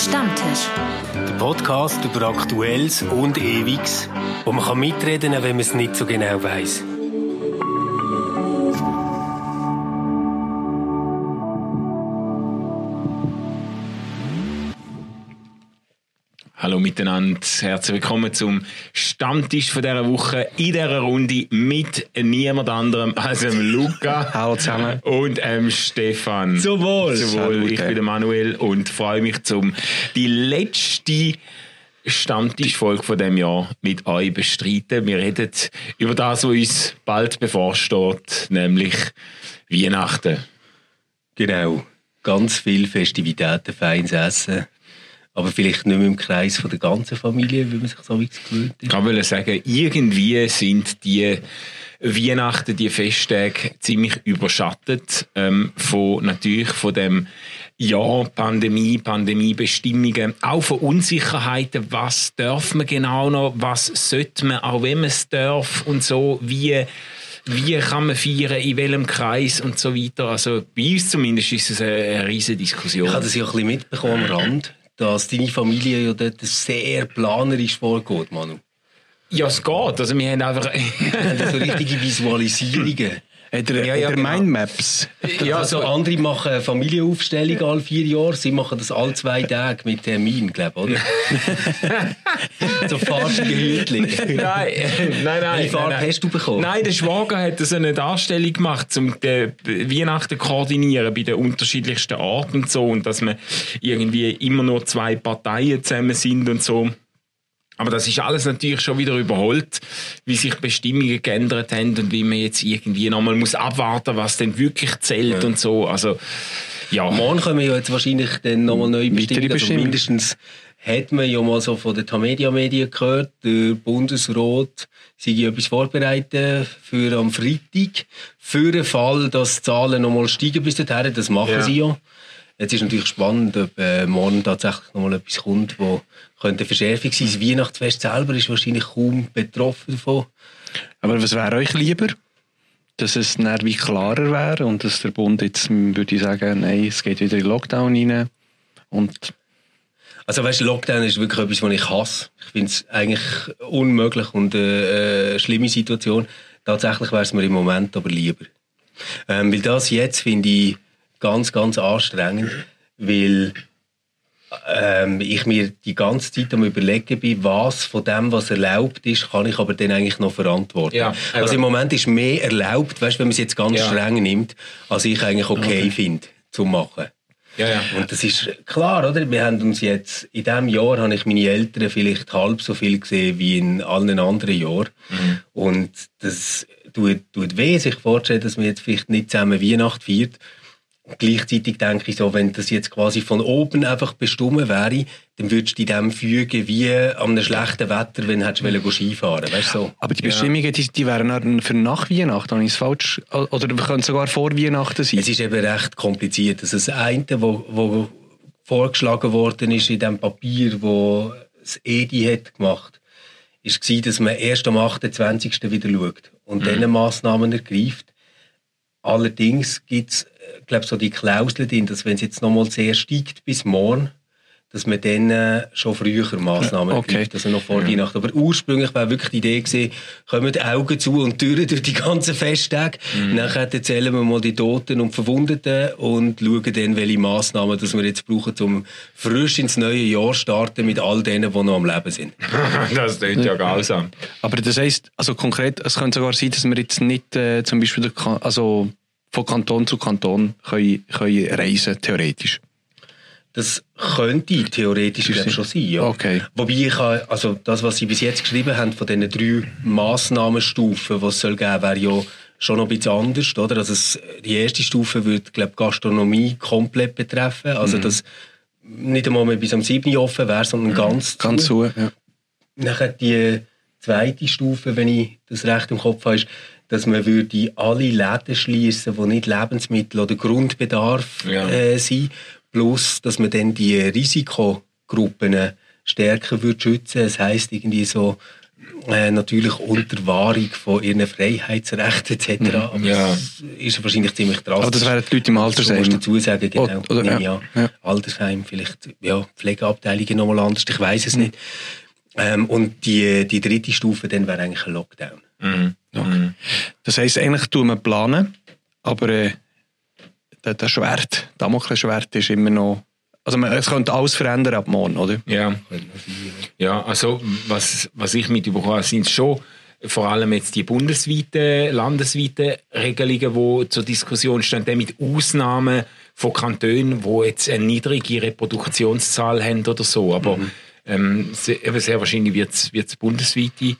Stammtisch. Der Podcast über Aktuelles und Ewiges, wo man kann mitreden kann, wenn man es nicht so genau weiß. Miteinander, herzlich willkommen zum Stammtisch von dieser Woche in dieser Runde mit niemand anderem als dem Luca. Hallo zusammen. Und ähm, Stefan. Zum Wohl. Zum Wohl. Ich bin der Manuel und freue mich zum die letzte Stammtischfolge von dem Jahr mit euch bestreiten. Wir reden über das, was uns bald bevorsteht, nämlich Weihnachten. Genau. Ganz viele Festivitäten, feines Essen. Aber vielleicht nicht mehr im Kreis von der ganzen Familie, wie man sich so gewöhnt ist. Ich wollte sagen, irgendwie sind die Weihnachten, die Festtage ziemlich überschattet ähm, von natürlich von dem Jahr Pandemie, Pandemiebestimmungen, auch von Unsicherheiten, was darf man genau noch, was sollte man, auch wenn man es darf und so, wie wie kann man feiern, in welchem Kreis und so weiter. Also bei uns zumindest ist es eine, eine riesige Diskussion. Ich habe das ja ein bisschen mitbekommen am Rand dass deine Familie ja dort sehr planerisch vorgeht, Manu. Ja, es geht. Also wir haben einfach... so richtige Visualisierungen. Hat er, ja, ja, hat er genau. Mindmaps? Ja, also andere machen Familienaufstellung alle vier Jahre, sie machen das alle zwei Tage mit Termin, glaube ich, oder? so falsche Hütchen. Nein, nein, nein. Wie Farbe hast du bekommen? Nein, der Schwager hat so eine Darstellung gemacht, um die Weihnachten koordinieren bei den unterschiedlichsten Orten und so und dass man irgendwie immer nur zwei Parteien zusammen sind und so. Aber das ist alles natürlich schon wieder überholt, wie sich Bestimmungen geändert haben und wie man jetzt irgendwie nochmal muss abwarten, was denn wirklich zählt ja. und so. Also, ja. Morgen kommen ja jetzt wahrscheinlich dann nochmal neue Bestimmungen. Also mindestens hat man ja mal so von den Tamedia-Medien gehört, der Bundesrat sei etwas vorbereitet für am Freitag, für den Fall, dass die Zahlen nochmal steigen bis dahin. Das machen ja. sie ja. Jetzt ist natürlich spannend, ob äh, morgen tatsächlich nochmal etwas kommt, wo könnte Verschärfung sein. Das Weihnachtsfest selber ist wahrscheinlich kaum betroffen davon. Aber was wäre euch lieber? Dass es dann wie klarer wäre und dass der Bund jetzt, würde ich sagen, nein, es geht wieder in Lockdown rein und also weißt, Lockdown ist wirklich etwas, was ich hasse. Ich finde es eigentlich unmöglich und äh, eine schlimme Situation. Tatsächlich wäre es mir im Moment aber lieber. Ähm, weil das jetzt finde ich ganz, ganz anstrengend, weil ähm, ich mir die ganze Zeit am überlegen bin, was von dem, was erlaubt ist, kann ich aber dann eigentlich noch verantworten. Ja, also im Moment ist mehr erlaubt, weißt, wenn man es jetzt ganz ja. streng nimmt, als ich eigentlich okay, okay. finde, zu machen. Ja, ja. Und das ist klar, oder? Wir haben uns jetzt, in diesem Jahr habe ich meine Eltern vielleicht halb so viel gesehen wie in allen anderen Jahren. Mhm. Und das tut, tut weh, sich vorzustellen, dass man jetzt vielleicht nicht zusammen Weihnacht feiert. Gleichzeitig denke ich so, wenn das jetzt quasi von oben einfach bestimmt wäre, dann würdest du dem fügen wie an einem schlechten Wetter, wenn du Skifahren weißt, so. Aber die Bestimmungen, ja. die, die wären für nach Weihnachten, habe ich es falsch? Oder können sogar vor Weihnachten sein? Es ist eben recht kompliziert. Also das eine, wo, wo vorgeschlagen worden ist in dem Papier, wo das EDI hat gemacht, war, dass man erst am 28. wieder schaut und mhm. dann Massnahmen ergreift. Allerdings gibt es glaube so die Klausel drin, dass wenn es jetzt nochmal sehr steigt bis morgen, dass man dann äh, schon früher Massnahmen okay. trifft, also noch vor ja. Weihnachten. Aber ursprünglich war wirklich die Idee gewesen, kommen die Augen zu und Türen durch die ganzen Festtage. Mhm. Nachher erzählen wir mal die Toten und Verwundeten und schauen dann, welche Massnahmen dass wir jetzt brauchen, um frisch ins neue Jahr starten mit all denen, die noch am Leben sind. das klingt ja grausam. Aber das heisst, also konkret, es könnte sogar sein, dass wir jetzt nicht äh, zum Beispiel, also von Kanton zu Kanton können, können reisen, theoretisch? Das könnte theoretisch schon sein, ja. Okay. Wobei ich also das, was Sie bis jetzt geschrieben haben, von diesen drei Massnahmenstufen, die es soll geben, wäre ja schon noch ein bisschen anders, oder? Also es, die erste Stufe würde, glaube Gastronomie komplett betreffen, also mhm. dass nicht einmal mehr bis am 7. offen wäre, sondern mhm. ganz Ganz zu, ja. Nachher die zweite Stufe, wenn ich das recht im Kopf habe, ist, dass man würde alle Läden schließen, die nicht Lebensmittel oder Grundbedarf ja. äh, sind, plus dass man dann die Risikogruppen stärker würde schützen. Das heißt irgendwie so äh, natürlich unter Wahrung von ihren Freiheitsrechten etc. Mhm. Aber Ja. das ist wahrscheinlich ziemlich drastisch. Aber das wären die Leute im Altersheim. Das du dazu sagen, genau. Oder- oder- Nehme ja, ja. Altersheim, vielleicht ja, Pflegeabteilungen nochmal anders, ich weiß Mhm. es nicht. Ähm, und die, die dritte Stufe dann wäre eigentlich ein Lockdown. Mhm. Mhm. Das heisst, eigentlich tun wir planen, aber äh, der, der Schwert, Damoklesschwert ist immer noch... Also man, es könnte alles verändern ab morgen, oder? Ja. Ja, also was, was ich mitbekommen habe, sind schon vor allem jetzt die bundesweiten, landesweiten Regelungen, die zur Diskussion stehen, dann mit Ausnahmen von Kantonen, die jetzt eine niedrige Reproduktionszahl haben oder so. Aber ähm, sehr, sehr wahrscheinlich wird es bundesweite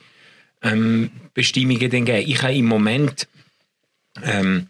ähm, Bestimmungen dann geben. Ich habe im Moment ähm,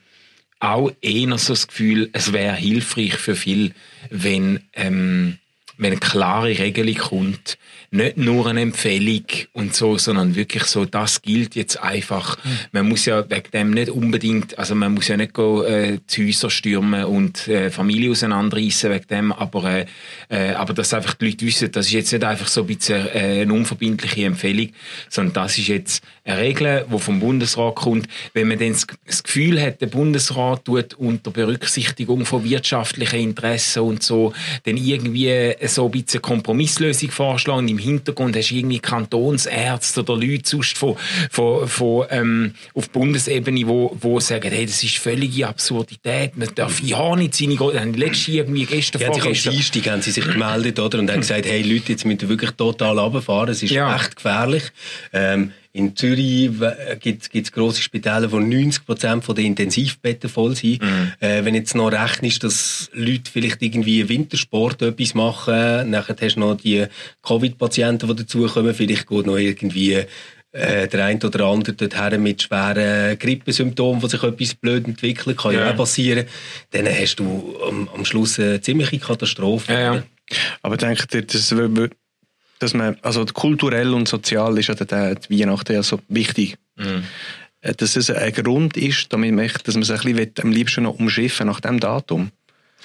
auch eher so das Gefühl, es wäre hilfreich für viele, wenn, ähm, wenn eine klare Regelung kommt. Nicht nur eine Empfehlung und so, sondern wirklich so, das gilt jetzt einfach. Man muss ja wegen dem nicht unbedingt, also man muss ja nicht go, äh, die Häuser stürmen und äh, Familie auseinanderreißen wegen dem, aber, äh, äh, aber dass einfach die Leute wissen, das ist jetzt nicht einfach so ein bisschen äh, eine unverbindliche Empfehlung, sondern das ist jetzt eine Regel, die vom Bundesrat kommt. Wenn man dann das- das Gefühl hat, der Bundesrat tut unter Berücksichtigung von wirtschaftlichen Interessen und so, dann irgendwie so ein bisschen Kompromisslösung vorschlagen. Im Hintergrund hast du irgendwie Kantonsärzte oder Leute sonst von, von, von, ähm, auf Bundesebene, wo, wo sagen, hey, das ist völlige Absurdität, man darf ja nicht seine, Gro- haben letztes irgendwie gestern am vorgestern, Dienstag haben sie sich gemeldet oder, und haben gesagt, hey Leute, jetzt müsst ihr wirklich total runterfahren, es ist Ja. echt gefährlich. Ähm, in Zürich gibt es grosse Spitäler, wo 90% von den Intensivbetten voll sind. Mhm. Äh, wenn jetzt noch rechnest, dass Leute vielleicht irgendwie Wintersport etwas machen, nachher hast du noch die Covid-Patienten, die dazukommen, vielleicht geht noch irgendwie äh, der eine oder andere dorthin mit schweren Grippesymptomen, wo sich etwas blöd entwickelt, kann ja, Ja. auch passieren. Dann hast du am, am Schluss eine ziemliche Katastrophe. Ja, ja. Aber denkt ihr, wir- dass man, also kulturell und sozial ist ja der, die Weihnachten ja so wichtig. Äh, Dass es ein Grund ist, damit man, dass man sich ein bisschen will, am liebsten noch umschiffen nach dem Datum.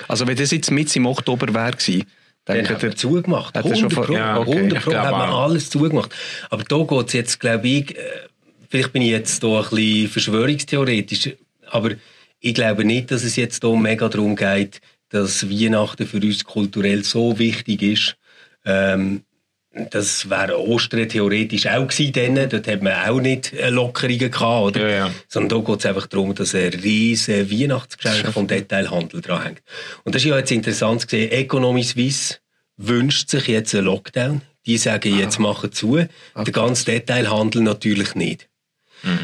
Also wenn das jetzt mit im Oktober wäre gewesen, Dann hat man zugemacht. Hat er 100 schon Pro, Ja, okay. 100 Ich Pro hat man alles zugemacht. Aber da geht es jetzt, glaube ich, äh, vielleicht bin ich jetzt da ein bisschen verschwörungstheoretisch, aber ich glaube nicht, dass es jetzt da mega darum geht, dass Weihnachten für uns kulturell so wichtig ist. Ähm, das wäre Ostern theoretisch auch gewesen. Dann. Dort hat man auch nicht äh, Lockerungen gehabt, oder? Ja, ja. Sondern da geht es einfach darum, dass ein riesen Weihnachtsgeschenk vom Detailhandel dranhängt. Und das ist ja jetzt interessant zu sehen. Economy Suisse wünscht sich jetzt einen Lockdown. Die sagen, jetzt machen zu. Der ganze Detailhandel natürlich nicht.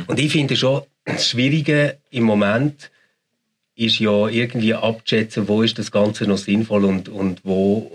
Und ich finde schon, das Schwierige im Moment ist ja irgendwie abzuschätzen, wo ist das Ganze noch sinnvoll und, und wo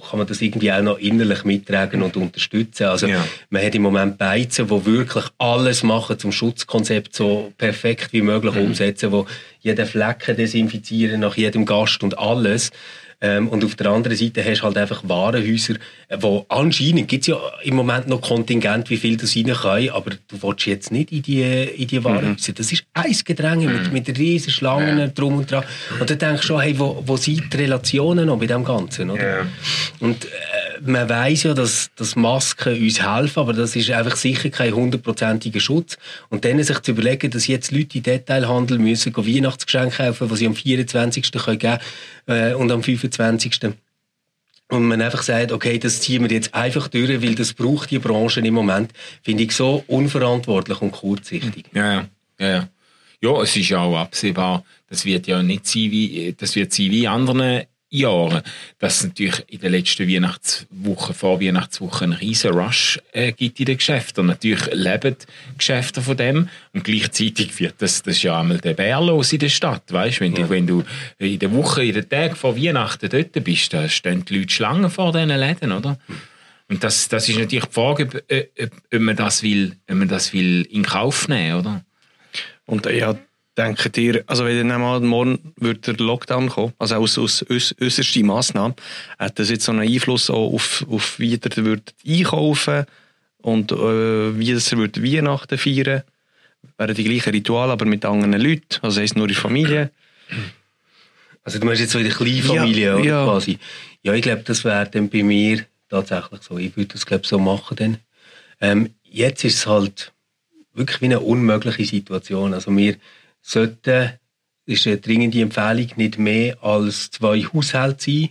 kann man das irgendwie auch noch innerlich mittragen und unterstützen. Also Ja. man hat im Moment Beizen, die wirklich alles machen zum Schutzkonzept so perfekt wie möglich umsetzen, wo jeden Flecken desinfizieren nach jedem Gast und alles. Ähm, und auf der anderen Seite hast du halt einfach Warenhäuser, äh, wo anscheinend gibt es ja im Moment noch Kontingent, wie viel das rein kann, aber du willst jetzt nicht in die, in die Warenhäuser. Das ist eins Gedränge mit, mit riesen Schlangen drum und dran. Und dann denkst du schon, hey, wo, wo sind die Relationen noch bei dem Ganzen? Oder? Ja. Und äh, man weiß ja, dass, dass Masken uns helfen, aber das ist einfach sicher kein hundertprozentiger Schutz. Und dann sich zu überlegen, dass jetzt Leute in Detailhandel müssen Weihnachtsgeschenke kaufen, die sie am 24. können geben äh, und am 25. Und man einfach sagt, okay, das ziehen wir jetzt einfach durch, weil das braucht die Branche im Moment, finde ich so unverantwortlich und kurzsichtig. Ja, ja, ja, ja. Es ist ja auch absehbar, das wird ja nicht sein wie, das wird sein wie anderen Jahren, dass es natürlich in den letzten Weihnachtswochen, vor Weihnachtswochen einen riesen Rush äh, gibt in den Geschäften. Und natürlich leben die Geschäfte von dem und gleichzeitig wird das, das ist ja einmal der Bär los in der Stadt, weißt? Wenn du, wenn du in der Woche, in den Tagen vor Weihnachten dort bist, da stehen die Leute Schlangen vor diesen Läden, oder? Und das, das ist natürlich die Frage, ob, ob, ob, man das will, ob man das will in Kauf nehmen, oder? Und ja, denkt ihr, also wenn dann mal morgen wird der Lockdown kommen, also aus, aus, aus äußerste Massnahme, hat das jetzt so einen Einfluss auch auf, auf wie ihr würdet einkaufen und äh, wie ihr würdet Weihnachten feiern? Wären die gleichen Rituale, aber mit anderen Leuten, also heisst nur in der Familie. Also du meinst jetzt so in der Kleinfamilie, Ja, oder ja. quasi? Ja, ich glaube, das wäre dann bei mir tatsächlich so. Ich würde das, glaube so machen dann. Ähm, jetzt ist es halt wirklich wie eine unmögliche Situation. Also wir sollten, ist eine dringende Empfehlung, nicht mehr als zwei Haushalte sein.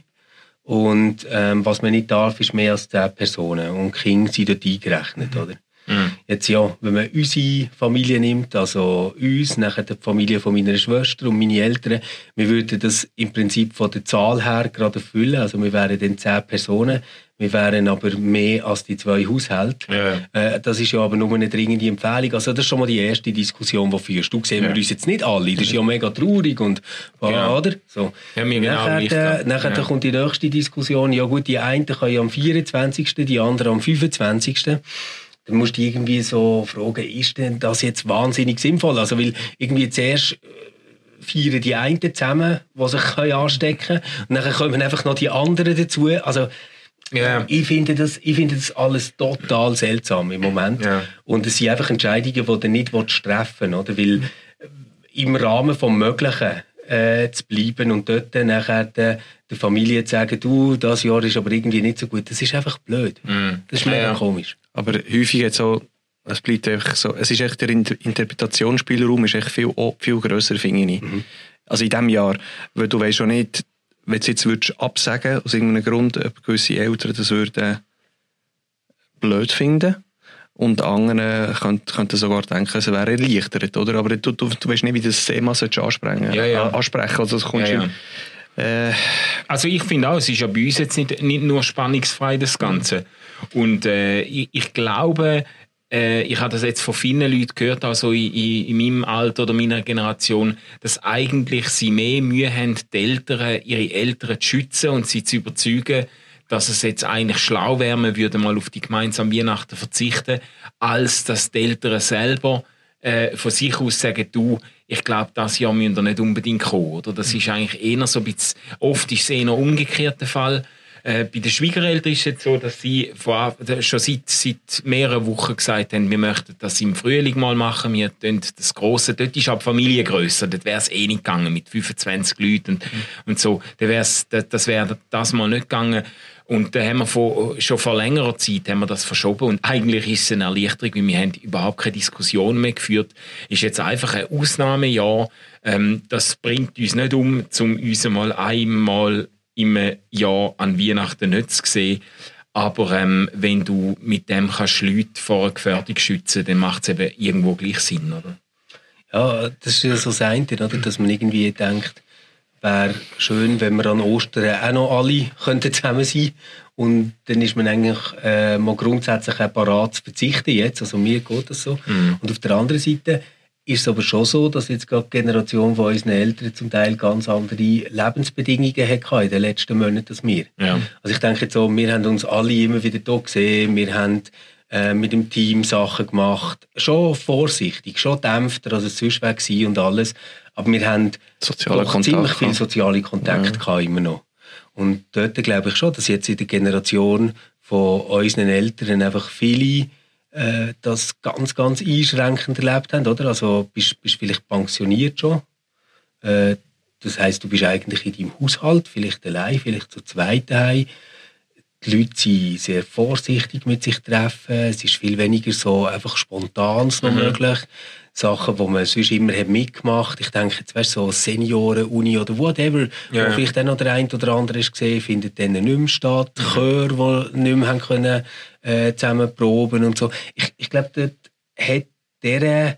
Und ähm, was man nicht darf, ist mehr als zehn Personen. Und Kinder sind dort eingerechnet, mhm. oder? Mhm. Jetzt ja, wenn man unsere Familie nimmt, also uns, nachher die Familie von meiner Schwester und meine Eltern, wir würden das im Prinzip von der Zahl her gerade erfüllen. Also wir wären dann zehn Personen. Wir wären aber mehr als die zwei Haushalte. Ja. Äh, das ist ja aber nur eine dringende Empfehlung. Also das ist schon mal die erste Diskussion, die führst. Du sehen ja. wir uns jetzt nicht alle. Das ist ja mega traurig und genau. oder? So. Ja, mir genau nachher, äh, nachher ja. kommt die nächste Diskussion. Ja gut, die einen können ja am 24., die anderen am 25 dann musst du irgendwie so fragen, ist denn das jetzt wahnsinnig sinnvoll? Also, weil irgendwie zuerst äh, feiern die einen zusammen, die sich anstecken können, und dann kommen einfach noch die anderen dazu. Also, Yeah. Ich, finde das, ich finde das alles total seltsam im Moment. Yeah. Und es sind einfach Entscheidungen, die du nicht treffen willst. Oder? Weil äh, im Rahmen des Möglichen äh, zu bleiben und dort nachher der, der Familie zu sagen, du, das Jahr ist aber irgendwie nicht so gut, das ist einfach blöd. Mm. Das ist mega ja. komisch. Aber häufig jetzt so, es bleibt einfach so, es ist echt der Interpretationsspielraum ist echt viel, viel grösser, finde ich. Mhm. Also in diesem Jahr, weil du weißt schon nicht, wenn du jetzt würdest absagen, aus irgendeinem Grund, ob gewisse Eltern das würden blöd finden und andere könnten, könnten sogar denken, es wäre erleichtert, oder? Aber du, du, du weißt nicht, wie das Thema ansprechen ja, ja. ansprechen also das ja, ja. Äh, also ich finde auch, es ist ja bei uns jetzt nicht, nicht nur spannungsfrei, das Ganze. Und äh, ich, ich, glaube, äh, ich habe das jetzt von vielen Leuten gehört, also in, in, meinem Alter oder meiner Generation, dass eigentlich sie mehr Mühe haben, die Eltern, ihre Eltern zu schützen und sie zu überzeugen, dass es jetzt eigentlich schlau wäre, man würde mal auf die gemeinsame Weihnachten verzichten, als dass die Eltern selber äh, von sich aus sagen, du, ich glaube, das Jahr müssen wir nicht unbedingt kommen. Oder? Das ist eigentlich eher so ein bisschen, oft ist es eher umgekehrt der Fall. Äh, bei den Schwiegereltern ist es jetzt so, dass sie vor, schon seit, seit mehreren Wochen gesagt haben, wir möchten das im Frühling mal machen. Wir tun das Grosse, dort ist aber Familie grösser, dort wäre es eh nicht gegangen mit 25 Leuten und, mhm. und so. das wäre das mal nicht gegangen. Und da haben wir vor, schon vor längerer Zeit haben wir das verschoben. Und eigentlich ist es eine Erleichterung, weil wir haben überhaupt keine Diskussion mehr geführt. Ist jetzt einfach ein Ausnahmejahr. Ähm, das bringt uns nicht um, um uns mal einmal im Jahr an Weihnachten nicht zu sehen. Aber ähm, wenn du mit dem kannst Leute vor einer Gefährdung schützen, dann macht es eben irgendwo gleich Sinn, oder? Ja, das ist ja so das eine, oder? dass man irgendwie denkt, wäre schön, wenn wir an Ostern auch noch alle könnten zusammen sein und dann ist man eigentlich äh, mal grundsätzlich auch parat zu verzichten jetzt, also mir geht das so. Mhm. Und auf der anderen Seite ist es aber schon so, dass jetzt gerade die Generation von unseren Eltern zum Teil ganz andere Lebensbedingungen hatte in den letzten Monaten als wir. Ja. Also ich denke jetzt so, wir haben uns alle immer wieder hier gesehen, wir haben äh, mit dem Team Sachen gemacht, schon vorsichtig, schon dämpfter, als es sonst war und alles. Aber wir haben Soziale doch ziemlich viele soziale Kontakte ja. immer noch. Und dort glaube ich schon, dass jetzt in der Generation von unseren Eltern einfach viele äh, das ganz, ganz einschränkend erlebt haben, oder? Also bist, bist vielleicht pensioniert schon. Äh, das heißt, du bist eigentlich in deinem Haushalt, vielleicht allein, vielleicht zu zweit daheim. Die Leute sind sehr vorsichtig mit sich treffen. Es ist viel weniger so einfach spontan noch mhm. möglich. Sachen, die man sonst immer hat mitgemacht Ich denke, jetzt weißt, so Senioren, Uni oder whatever, ja. wo vielleicht auch noch der eine oder andere ist gesehen, findet dann nicht mehr statt. Mhm. Chöre, die nicht mehr haben können, äh, zusammen proben und so. Ich, ich glaube, dort hat der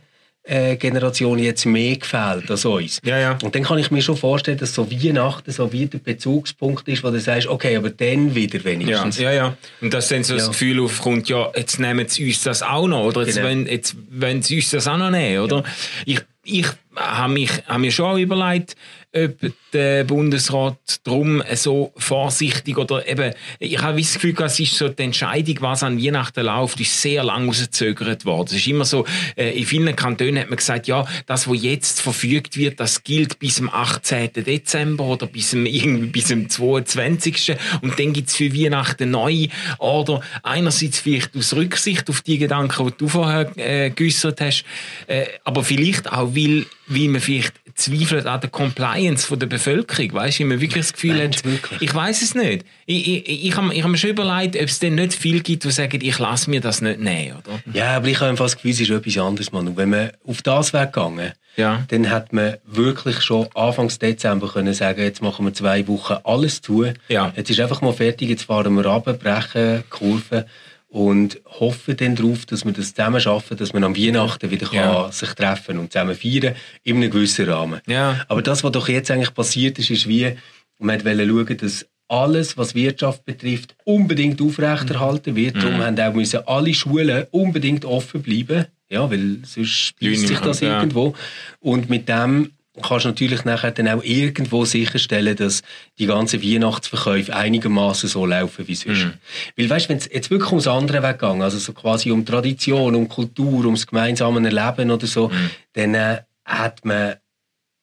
äh, Generation jetzt mehr gefällt als uns. Ja, ja. Und dann kann ich mir schon vorstellen, dass so Weihnachten so wie der Bezugspunkt ist, wo du sagst, okay, aber dann wieder wenigstens. Ja, ja. ja. Und dass dann so das Gefühl aufkommt, ja, jetzt nehmen sie uns das auch noch, oder jetzt, genau. wollen, jetzt wollen sie uns das auch noch nehmen, oder? Ich, ich habe mich, hab mir schon überlegt, ob der Bundesrat darum so vorsichtig oder eben, ich habe das Gefühl, es ist so die Entscheidung, was an Weihnachten läuft, ist sehr lang rausgezögert worden. Es ist immer so, äh, in vielen Kantonen hat man gesagt, ja, das, was jetzt verfügt wird, das gilt bis zum 18. Dezember oder bis zum, irgendwie bis zum 22. Und dann gibt es für Weihnachten neu. Oder einerseits vielleicht aus Rücksicht auf die Gedanken, die du vorher äh, geäußert hast, äh, aber vielleicht auch, weil wie man vielleicht zweifelt an der Compliance von der Bevölkerung. Weißt du, wie man wirklich das Gefühl hat, ich weiß es nicht. Ich, ich, ich habe ich hab mir schon überlegt, ob es denn nicht viel gibt, die sagen, ich lasse mir das nicht nehmen, oder? Ja, aber ich habe einfach das Gefühl, es ist etwas anderes, Manu. Wenn man auf das wäre gegangen, Ja. dann hat man wirklich schon Anfangs Dezember können sagen, jetzt machen wir zwei Wochen alles zu. Ja. Jetzt ist einfach mal fertig, jetzt fahren wir runter, brechen die Kurve und hoffen dann darauf, dass wir das zusammen schaffen, dass man am Weihnachten wieder Ja. kann sich treffen und zusammen feiern, in einem gewissen Rahmen. Ja. Aber das, was doch jetzt eigentlich passiert ist, ist wie, man wollte schauen, dass alles, was Wirtschaft betrifft, unbedingt aufrechterhalten wird. Mhm. Darum haben auch müssen alle Schulen unbedingt offen bleiben. Ja, weil sonst beißt sich das ja. irgendwo. Und mit dem kannst du natürlich nachher dann auch irgendwo sicherstellen, dass die ganzen Weihnachtsverkäufe einigermaßen so laufen wie sonst. Mhm. Weil weißt, wenn es jetzt wirklich ums andere weggegangen, also so quasi um Tradition, um Kultur, ums gemeinsame Erleben oder so, Mhm. dann äh, hat man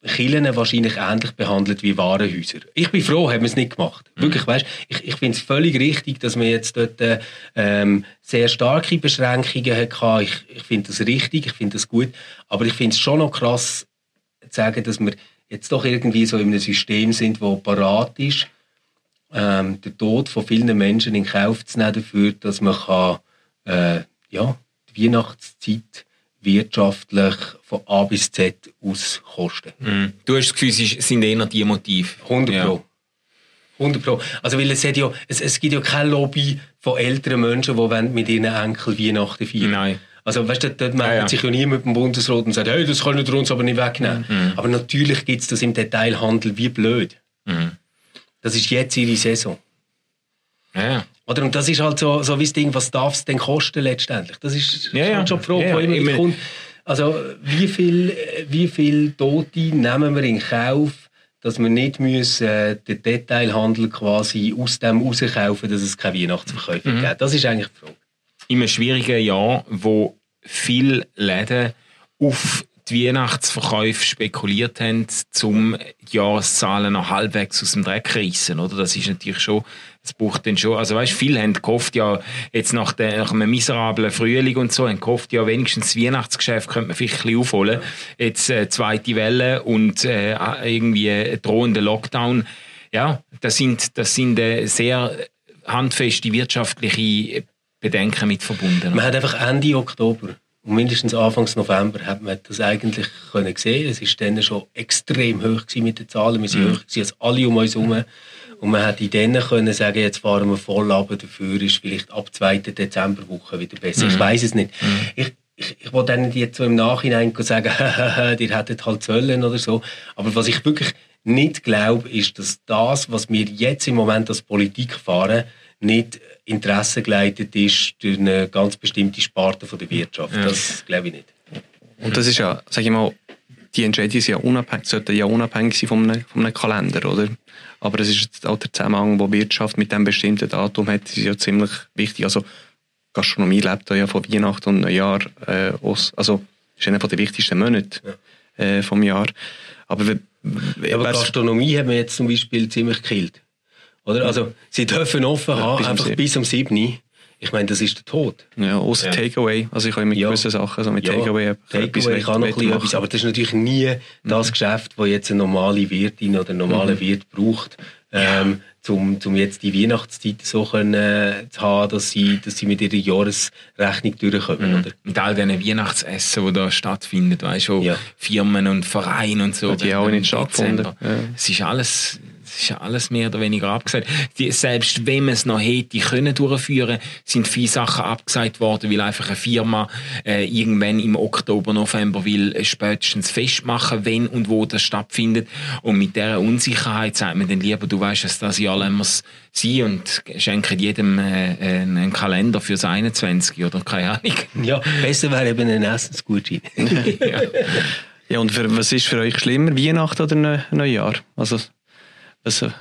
Kirchen wahrscheinlich ähnlich behandelt wie Warenhäuser. Ich bin froh, haben wir es nicht gemacht. Mhm. Wirklich, weißt, ich, ich finde es völlig richtig, dass man jetzt dort äh, ähm, sehr starke Beschränkungen hatte. Ich, ich finde das richtig, ich finde das gut. Aber ich finde es schon noch krass, sagen, dass wir jetzt doch irgendwie so in einem System sind, wo parat ist, ähm, den Tod von vielen Menschen in Kauf zu nehmen dafür, dass man kann, äh, ja, die Weihnachtszeit wirtschaftlich von A bis Z auskosten. Mhm. Du hast das Gefühl, es sind eher die Motive. 100 Ja. Pro. 100 Pro. Also, weil es, hat ja, es, es gibt ja kein Lobby von älteren Menschen, die mit ihren Enkeln Weihnachten feiern Nein. Also, weißt du, dort meldet Ja, ja. sich ja niemand mit dem Bundesrat und sagt, hey, das können wir uns aber nicht wegnehmen. Mhm. Aber natürlich gibt es das im Detailhandel wie blöd. Mhm. Das ist jetzt ihre Saison. Ja. Oder? Und das ist halt so, so wie das Ding, was darf es denn kosten letztendlich? Das ist Ja, halt schon die Frage, Ja, immer kommt. Also, wie viel, wie viel Tote nehmen wir in Kauf, dass wir nicht müssen, äh, den Detailhandel quasi aus dem rauskaufen, dass es keine Weihnachtsverkäufe Mhm. gibt? Das ist eigentlich die Frage. in einem schwierigen Jahr, wo viele Läden auf die Weihnachtsverkäufe spekuliert haben, die Jahreszahlen noch halbwegs aus dem Dreck reissen, oder? Das ist natürlich schon, das braucht dann schon, also weißt, viele haben gehofft, ja, jetzt nach, der, nach einem miserablen Frühling und so, haben gehofft, ja, wenigstens das Weihnachtsgeschäft könnte man vielleicht ein bisschen aufholen. Jetzt, äh, zweite Welle und, äh, irgendwie drohender Lockdown. Ja, das sind, das sind, äh, sehr handfeste wirtschaftliche Bedenken mit verbunden. Man hat einfach Ende Oktober und mindestens Anfangs November hat man das eigentlich können sehen. Es ist dann schon extrem hoch mit den Zahlen. Wir sind höher gewesen als alle um uns herum. Und man hat in denen können sagen, jetzt fahren wir voll ab, dafür ist vielleicht ab 2. Dezemberwoche wieder besser. Ich weiß es nicht. Ich, ich, ich wollte dann jetzt so im Nachhinein sagen, ihr hättet halt sollen oder so. Aber was ich wirklich nicht glaube, ist, dass das, was wir jetzt im Moment als Politik fahren, nicht interessengeleitet ist durch eine ganz bestimmte Sparte von der Wirtschaft. Das glaube ich nicht. Und das ist ja, sag ich mal, die Entscheidungen sind ja unabhängig, sollten ja unabhängig sein von einem, von einem Kalender, oder? Aber es ist jetzt auch der Zusammenhang, wo Wirtschaft mit dem bestimmten Datum hat, ist ja ziemlich wichtig. Also Gastronomie lebt ja von Weihnachten und Neujahr äh, aus. Also ist einer von den wichtigsten Monate äh, vom Jahr. Aber, Ja, aber Gastronomie haben wir jetzt zum Beispiel ziemlich gekillt. Oder? Also, sie dürfen offen haben, bis um einfach sieben. bis um 7 Ich meine, das ist der Tod. ja, außer Ja. Takeaway. Also ich kann mit Ja. gewissen Sachen, so mit Takeaway etwas Takeaway kann noch ein etwas, aber das ist natürlich nie das Geschäft, das jetzt eine normale Wirtin oder ein normaler Mhm. Wirt braucht, ähm, um, um jetzt die Weihnachtszeit so können, äh, zu haben, dass sie, dass sie mit ihrer Jahresrechnung durchkommen. Mhm. Oder? Mit all diesen Weihnachtsessen, die da stattfinden, weißt du, Ja. Firmen und Vereine und so. Hat die auch im nicht stattgefunden. Ja. Es ist alles, es ist alles mehr oder weniger abgesagt. Die, selbst wenn man es noch hätte können durchführen, sind viele Sachen abgesagt worden, weil einfach eine Firma äh, irgendwann im Oktober, November will äh, spätestens festmachen, wenn und wo das stattfindet. Und mit dieser Unsicherheit sagt man dann lieber, du weißt es, das Jahr lassen wir es sein und schenken jedem äh, einen Kalender fürs 21 oder keine Ahnung. Ja, besser wäre eben ein Essensgutschein. ja. Ja, und für, was ist für euch schlimmer, Weihnachten oder Neu- Neujahr? Also, was,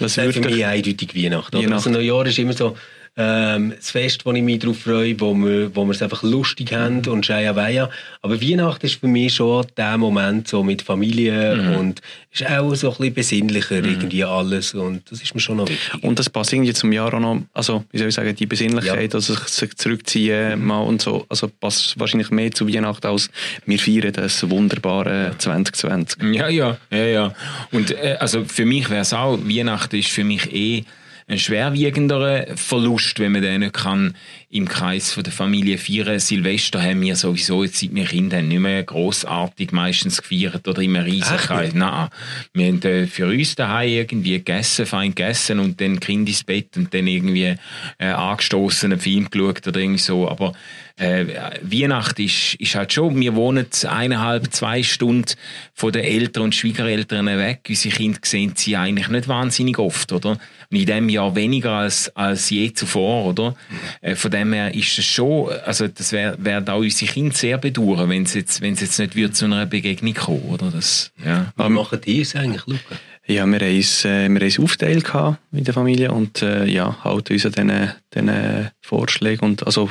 was Nein, für würde mich eindeutig Weihnachten. Weihnachten. Also Neujahr ist immer so, ähm, das Fest, wo ich mich darauf freue, wo wir, wo wir es einfach lustig haben und Scheia Weia. Aber Weihnachten ist für mich schon der Moment so mit Familie mhm. und ist auch so ein bisschen besinnlicher mhm. irgendwie alles und das ist mir schon noch wichtig. Und das passt irgendwie zum Jahr auch noch, also wie soll ich sagen, die Besinnlichkeit, ja. also sich zurückziehen mal und so, also passt wahrscheinlich mehr zu Weihnachten als wir feiern das wunderbare 2020. Ja, ja, ja, ja. Und äh, also für mich wäre es auch, Weihnachten ist für mich eh ein schwerwiegenderer Verlust, wenn man den nicht kann im Kreis von der Familie feiern. Silvester haben wir sowieso jetzt seit wir Kinder haben nicht mehr grossartig meistens gefeiert oder immer Riesenkreis. Nein, wir haben äh, für uns daheim irgendwie gegessen, fein gegessen und dann Kind ins Bett und dann irgendwie äh, angestoßen einen Film geschaut oder irgendwie so. Aber äh, Weihnachten ist, ist halt schon, wir wohnen eineinhalb, zwei Stunden von den Eltern und Schwiegereltern weg. Unsere Kinder sehen sie eigentlich nicht wahnsinnig oft, oder? Und in diesem Jahr weniger als, als je zuvor, oder? Äh, von dem her ist es schon, also das werden auch unsere Kinder sehr bedauern, wenn es jetzt, wenn es jetzt nicht wird zu einer Begegnung kommen, oder? Das, ja. Wie machen die es eigentlich, Luca? Ja, wir haben es, äh, wir haben es aufgeteilt in der Familie und äh, ja, halten uns an diesen, diesen Vorschlägen und also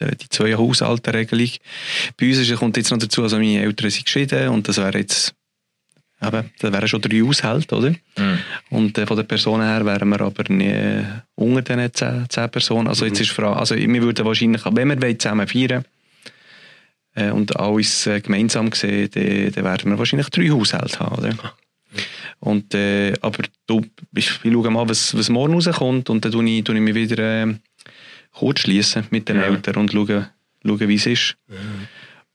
die zwei Haushaltsregelung. Bei uns kommt jetzt noch dazu, also meine Eltern sind geschieden und das wäre jetzt eben, das wären schon drei Haushalte, oder? Mhm. Und äh, von den Personen her wären wir aber nie unter diesen zehn, zehn Personen. Also jetzt mhm. ist Frage, also wir würden wahrscheinlich, wenn wir zusammen feiern äh, und alles äh, gemeinsam sehen, dann, dann werden wir wahrscheinlich drei Haushalte haben, oder? Und, äh, aber du, ich, ich schaue mal, was, was morgen rauskommt und dann tue ich, tue ich mich wieder äh, kurz schließen mit den ja. Eltern und schauen, schauen wie es ist. Ja.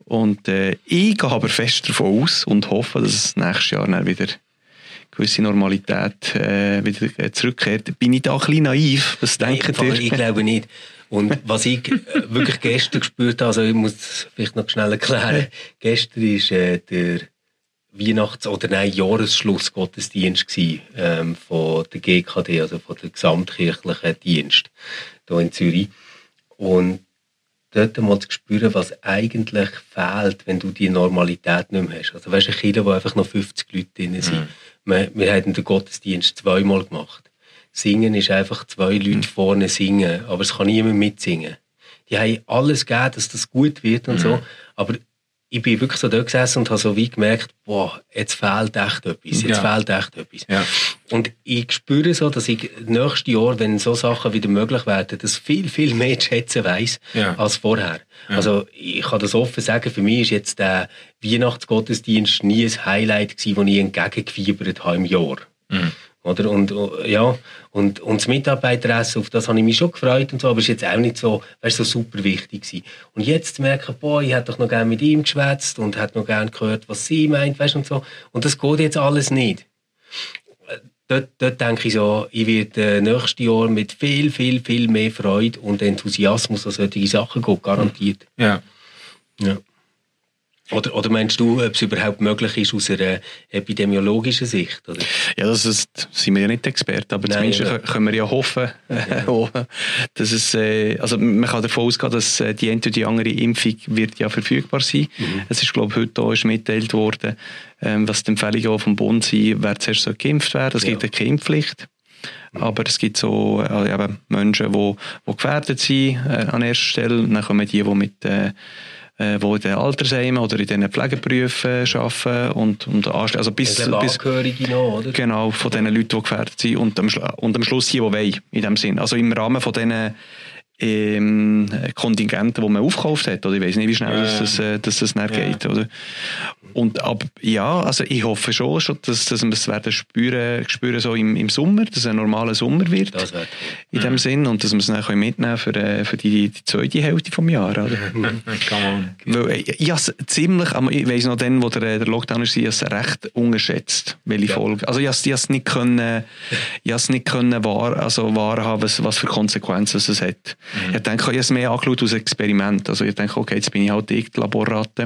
Und äh, ich gehe aber fest davon aus und hoffe, dass es nächstes Jahr dann wieder gewisse Normalität äh, wieder äh, zurückkehrt. Bin ich da ein bisschen naiv? Was denkt ihr? Ich glaube nicht. Und was ich äh, wirklich gestern gespürt habe, also ich muss es vielleicht noch schnell erklären, gestern war äh, der Weihnachts- oder nein, Jahresschlussgottesdienst ähm, von der GKD, also von der gesamtkirchlichen Dienst hier in Zürich. Und dort mal zu spüren, was eigentlich fehlt, wenn du die Normalität nicht mehr hast. Also weißt du, ein Kind, wo einfach noch 50 Leute drin sind. Mhm. Wir, wir haben den Gottesdienst zweimal gemacht. Singen ist einfach zwei Leute mhm. vorne singen, aber es kann niemand mitsingen. Die haben alles gegeben, dass das gut wird und mhm. so, aber ich bin wirklich so da gesessen und habe so wie gemerkt, boah, jetzt fehlt echt etwas, jetzt ja. fehlt echt etwas. Ja. Und ich spüre so, dass ich nächstes Jahr, wenn so Sachen wieder möglich werden, das viel, viel mehr zu schätzen weiss ja. als vorher. Also ich kann das offen sagen, für mich ist jetzt der Weihnachtsgottesdienst nie ein Highlight gewesen, das ich entgegengefiebert habe im Jahr. Mhm. Oder? Und, äh, ja, und, und das Mitarbeiteressen, auf das habe ich mich schon gefreut und so, aber es ist jetzt auch nicht so, weißt, so super wichtig gewesen. Und jetzt zu merken, boah, ich hätte doch noch gerne mit ihm geschwätzt und hätte noch gerne gehört, was sie meint, weißt, und so. Und das geht jetzt alles nicht. Dort, dort denke ich so, ich werde äh, nächstes Jahr mit viel, viel, viel mehr Freude und Enthusiasmus an solche Sachen gehen, garantiert. Ja. Ja. Oder, oder meinst du, ob es überhaupt möglich ist aus einer epidemiologischen Sicht? Oder? Ja, das ist, sind wir ja nicht Experten, aber Nein, zumindest ja. können wir ja hoffen, ja. dass es, äh, also man kann davon ausgehen, dass äh, die eine oder die andere Impfung wird ja verfügbar sein. Mhm. Es ist, glaube ich, heute auch mitgeteilt worden, ähm, was die Empfehlungen auch vom Bund sind, wer zuerst so geimpft werden. Es ja. gibt keine Impfpflicht. Mhm. Aber es gibt so äh, eben Menschen, die, die gefährdet sind äh, an erster Stelle. Dann kommen die, die mit äh, äh, die in den Altersheimen oder in diesen Pflegeberufen arbeiten und, und also bis, bis noch, oder? Genau, von den Leuten, die gefährdet sind und am, und am Schluss die, die wollen, in dem Sinn. Also im Rahmen von diesen ähm, Kontingenten, die man aufgekauft hat. Oder ich weiß nicht, wie schnell ja. das, das, äh, dass das nicht ja. geht. Oder? Und ab, ja, also ich hoffe schon, schon dass, dass wir es werden spüren, spüren so im, im Sommer, dass es ein normaler Sommer wird. Das wird. In dem mhm. Sinn. Und dass wir es dann mitnehmen für, äh, für die, die zweite Hälfte des Jahres. Oder? Weil, äh, ich habe ziemlich, ich weiss noch dann, wo der, der Lockdown war, ich habe es recht unterschätzt, welche ja. Folge. Also ich habe es nicht können, ich habe es nicht können wahr, also wahrhaben, was, was für Konsequenzen es hat. Mhm. Ich denke, ich habe es mehr angeschaut als Experiment. Also ich denke, okay, jetzt bin ich halt die Laborratte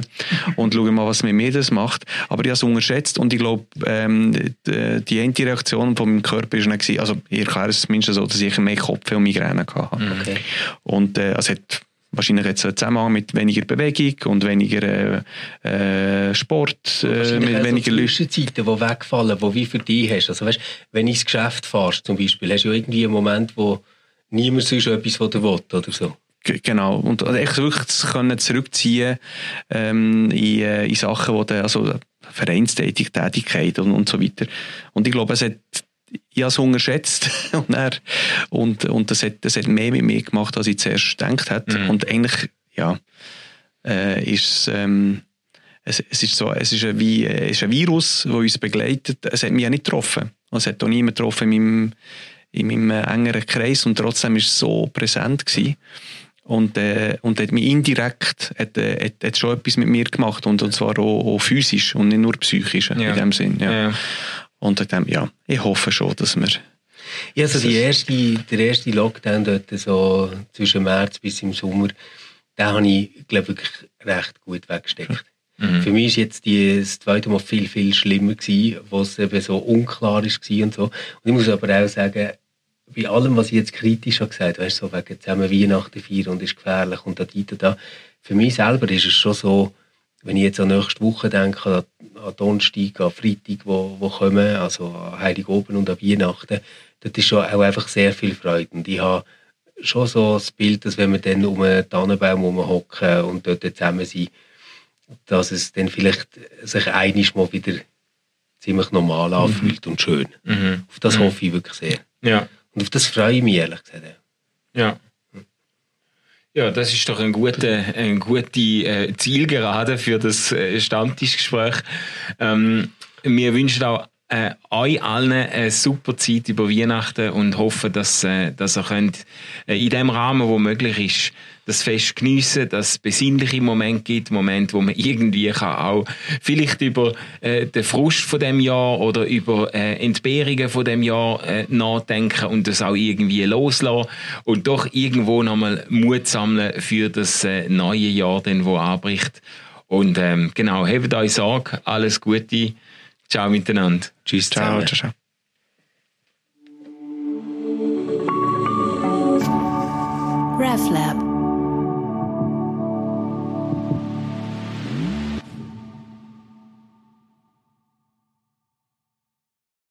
und schaue mal, was mit mir das macht. Aber ich habe es unterschätzt und ich glaube, ähm, die, die Reaktion von meinem Körper war dann, also ich erkläre es zumindest so, dass ich mehr Kopf- und Migräne hatte. Mhm. Okay. Und äh, es hat wahrscheinlich jetzt einen Zusammenhang mit weniger Bewegung und weniger äh, äh Sport, äh, mit weniger so Zwischenzeiten, die wegfallen, die wie für dich hast. Also weißt, wenn ich ins Geschäft fahre zum Beispiel, hast du ja irgendwie einen Moment, wo niemand sonst etwas von der will oder so. Genau. Und also echt wirklich zu können zurückziehen ähm, in, äh, in Sachen, wo der, also Vereinstätigkeit und, und so weiter. Und ich glaube, es hat ich habe es unterschätzt und, er, und, und das, hat, das hat mehr mit mir gemacht, als ich zuerst gedacht hätte. Mhm. Und eigentlich, ja, äh, ist ähm, es, es ist so, es ist ein, wie, es ist ein Virus, das uns begleitet. Es hat mich ja nicht getroffen. Es hat auch niemand getroffen in meinem, in meinem engeren Kreis und trotzdem ist es so präsent gewesen. Und, äh, und hat mich indirekt hat, äh, hat, hat schon etwas mit mir gemacht und, und zwar auch, auch physisch und nicht nur psychisch ja. in dem Sinn. Ja. ja. Und dem, ja, ich hoffe schon, dass wir ja, also die erste, der erste Lockdown dort so zwischen März bis im Sommer, den habe ich, glaube ich, wirklich recht gut weggesteckt. Mhm. Für mich ist jetzt die, das zweite Mal viel, viel schlimmer gewesen, wo es eben so unklar ist und so. Und ich muss aber auch sagen, bei allem, was ich jetzt kritisch habe gesagt, weißt so wegen zusammen Weihnachten feiern und ist gefährlich und da, da, da. Für mich selber ist es schon so, wenn ich jetzt an nächste Woche denke, an, Donnerstag, an Freitag, wo, wo kommen, also an Heiligabend und an Weihnachten, das ist schon auch einfach sehr viel Freude. Und ich habe schon so das Bild, dass wenn wir dann um einen Tannenbaum hocken und dort zusammen sind, dass es dann vielleicht sich einiges mal wieder ziemlich normal mhm. anfühlt mhm. und schön. Mhm. Auf das mhm. hoffe ich wirklich sehr. Ja. Und auf das freue ich mich ehrlich gesagt. Ja. Ja, das ist doch ein guter, ein gute äh, Zielgerade für das äh, Stammtischgespräch. Ähm, wir wünschen auch äh, euch allen eine super Zeit über Weihnachten und hoffen, dass, äh, dass ihr könnt, äh, in dem Rahmen, wo möglich ist, das Fest geniessen, dass es besinnliche Momente gibt, Momente, wo man irgendwie kann auch vielleicht über äh, den Frust von dem Jahr oder über äh, Entbehrungen von dem Jahr äh, nachdenken und das auch irgendwie loslassen und doch irgendwo nochmal Mut sammeln für das äh, neue Jahr, denn wo anbricht. Und ähm, genau, habt euch Sorge, alles Gute, ciao miteinander, tschüss, ciao, ciao, ciao. RefLab